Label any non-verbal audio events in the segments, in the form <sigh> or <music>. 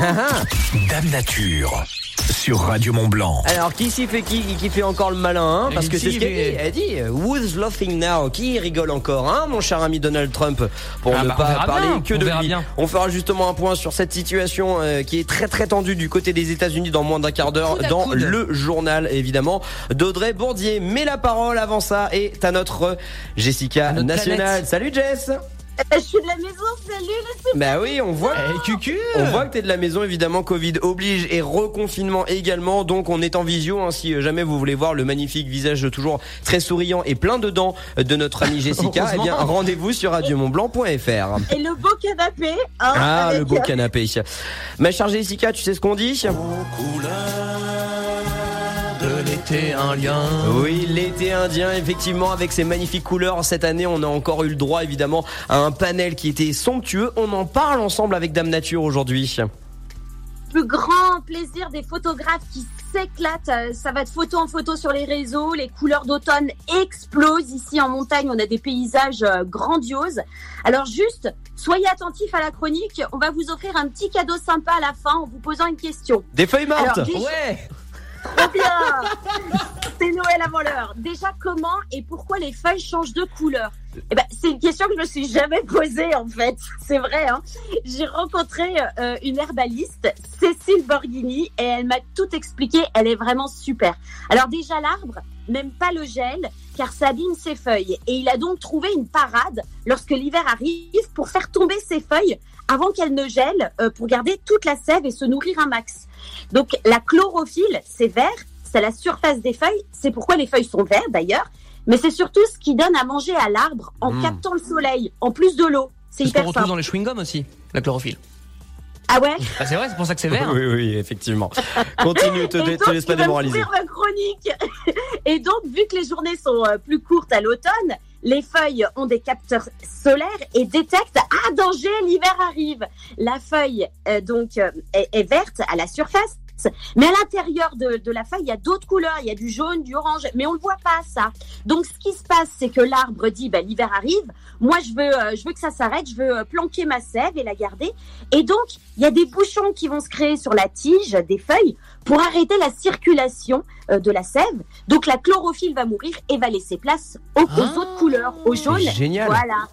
Dame Nature sur Radio Mont Blanc. Alors, qui s'y fait qui Qui fait encore le malin hein Parce que c'est ce qu'elle dit. Elle dit Who's laughing now Qui rigole encore, hein, mon cher ami Donald Trump Pour Ah ne bah, on pas parler bien, que de lui. bien. On fera justement un point sur cette situation euh, qui est très très tendue du côté des États-Unis dans moins d'un quart d'heure dans coude. le journal évidemment d'Audrey Bourdier. Mais la parole avant ça est à notre Jessica À notre nationale. planète. Salut Jess <laughs> Je suis de la maison, salut les Bah oui, on voit. Eh, cucu On voit que t'es de la maison, évidemment, Covid oblige et reconfinement également. Donc on est en visio, hein, si jamais vous voulez voir le magnifique visage toujours très souriant et plein de dents de notre amie <laughs> Jessica, eh bien rendez-vous sur radiomontblanc.fr. Et le beau canapé. Hein, Ah, avec, le beau euh, <laughs> canapé. Ma chère Jessica, tu sais ce qu'on dit? L'été, un lien. Oui, l'été indien, effectivement, avec ses magnifiques couleurs. Cette année, on a encore eu le droit, évidemment, à un panel qui était somptueux. On en parle ensemble avec Dame Nature aujourd'hui. plus grand plaisir des photographes qui s'éclatent. Euh, Ça va de photo en photo sur les réseaux. Les couleurs d'automne explosent. Ici en montagne, on a des paysages euh, grandioses. Alors juste, soyez attentifs à la chronique. On va vous offrir un petit cadeau sympa à la fin en vous posant une question. Des feuilles mortes Alors, Ouais C'est Noël avant l'heure. Déjà, comment et pourquoi les feuilles changent de couleur eh ben, c'est une question que je me suis jamais posée en fait. C'est vrai. Hein J'ai rencontré euh, une herbaliste, Cécile Borghini, et elle m'a tout expliqué. Elle est vraiment super. Alors déjà, l'arbre n'aime pas le gel car ça abîme ses feuilles. Et il a donc trouvé une parade lorsque l'hiver arrive pour faire tomber ses feuilles avant qu'elles ne gèlent, euh, pour garder toute la sève et se nourrir un max. Donc la chlorophylle, c'est vert, c'est la surface des feuilles, c'est pourquoi les feuilles sont vertes d'ailleurs, mais c'est surtout ce qui donne à manger à l'arbre en Mm. captant le soleil, en plus de l'eau. C'est ce qu'on hyper retrouve simple. dans les chewing-gums aussi, la chlorophylle. Ah ouais Bah, c'est vrai, c'est pour ça que c'est vert. <laughs> Oui, oui, effectivement. Continue, <laughs> te, Et te donc, laisse pas démoraliser. ma chronique. Et donc, vu que les journées sont euh, plus courtes à l'automne, les feuilles ont des capteurs solaires et détectent ah danger, l'hiver arrive. La feuille euh, donc euh, est, est verte à la surface. Mais à l'intérieur de, de la feuille, il y a d'autres couleurs, il y a du jaune, du orange, mais on ne le voit pas ça. Donc ce qui se passe, c'est que l'arbre dit, bah, l'hiver arrive, moi je veux, euh, je veux que ça s'arrête, je veux euh, planquer ma sève et la garder. Et donc il y a des bouchons qui vont se créer sur la tige des feuilles pour arrêter la circulation euh, de la sève. Donc la chlorophylle va mourir et va laisser place aux, aux Ah. autres couleurs, au jaune. Génial. Voilà.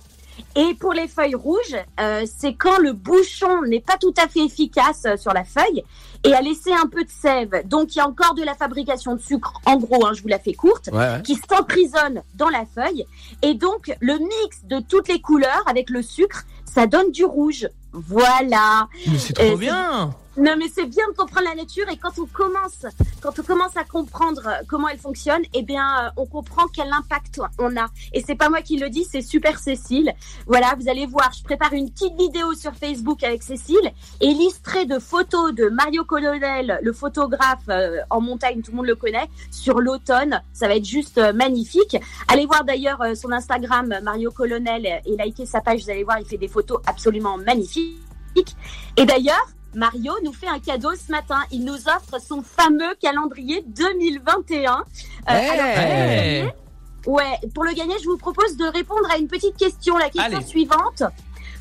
Et pour les feuilles rouges, euh, c'est quand le bouchon n'est pas tout à fait efficace euh, sur la feuille et a laissé un peu de sève. Donc il y a encore de la fabrication de sucre, en gros, hein, je vous la fais courte, Ouais, ouais. qui s'emprisonne dans la feuille. Et donc le mix de toutes les couleurs avec le sucre, ça donne du rouge. Voilà. Mais c'est trop c'est- bien Non, mais c'est bien de comprendre la nature et quand on commence, quand on commence à comprendre euh, comment elle fonctionne, eh bien, euh, on comprend quel impact on a. Et c'est pas moi qui le dis, c'est Super Cécile. Voilà, vous allez voir, je prépare une petite vidéo sur Facebook avec Cécile, illustrée de photos de Mario Colonel, le photographe euh, en montagne, tout le monde le connaît, sur l'automne. Ça va être juste euh, magnifique. Allez voir d'ailleurs euh, son Instagram, Mario Colonel, et likez sa page, vous allez voir, il fait des photos absolument magnifiques. Et d'ailleurs, Mario nous fait un cadeau ce matin. Il nous offre son fameux calendrier 2021. Euh, Hey. alors, Hey. ouais, pour le gagner, je vous propose de répondre à une petite question. La question Allez. suivante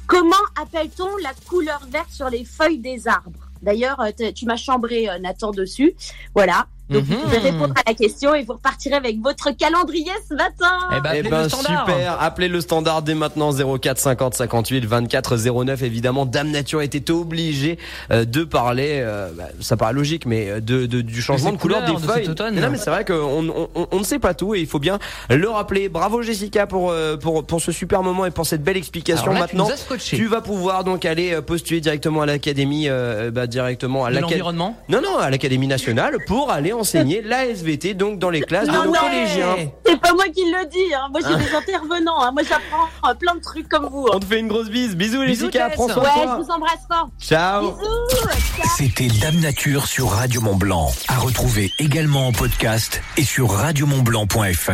comment appelle-t-on la couleur verte sur les feuilles des arbres? D'ailleurs, euh, tu m'as chambré euh, Nathan dessus. Voilà. Donc, vous Mhm. pouvez répondre à la question et vous repartirez avec votre calendrier ce matin. Eh ben, Eh ben le standard. super, appelez le standard dès maintenant 04 50 58 24 09 évidemment Dame Nature était obligée euh, de parler euh, bah, ça paraît logique mais euh, de, de- du changement de couleur des de feuilles. automne. Non mais c'est vrai qu'on on, on- on ne sait pas tout et il faut bien le rappeler. Bravo Jessica pour euh, pour pour ce super moment et pour cette belle explication là, tu maintenant. scotché. Tu vas pouvoir donc aller postuler directement à l'académie euh, bah, directement à l'académie l'environnement non, non, à l'Académie nationale pour aller enseigner la SVT, donc dans les classes de Non, nos non. collégiens. C'est pas moi qui le dis. Hein. Moi, j'ai des intervenants. Hein. Moi, j'apprends euh, plein de trucs comme vous. hein. On te fait une grosse bise. Bisous, Bisous, Jessica, Jess. prends soin de Ouais, toi. je vous embrasse fort. Ciao. Bisous. C'était Dame Nature sur Radio Mont Blanc. À retrouver également en podcast et sur radiomontblanc.fr.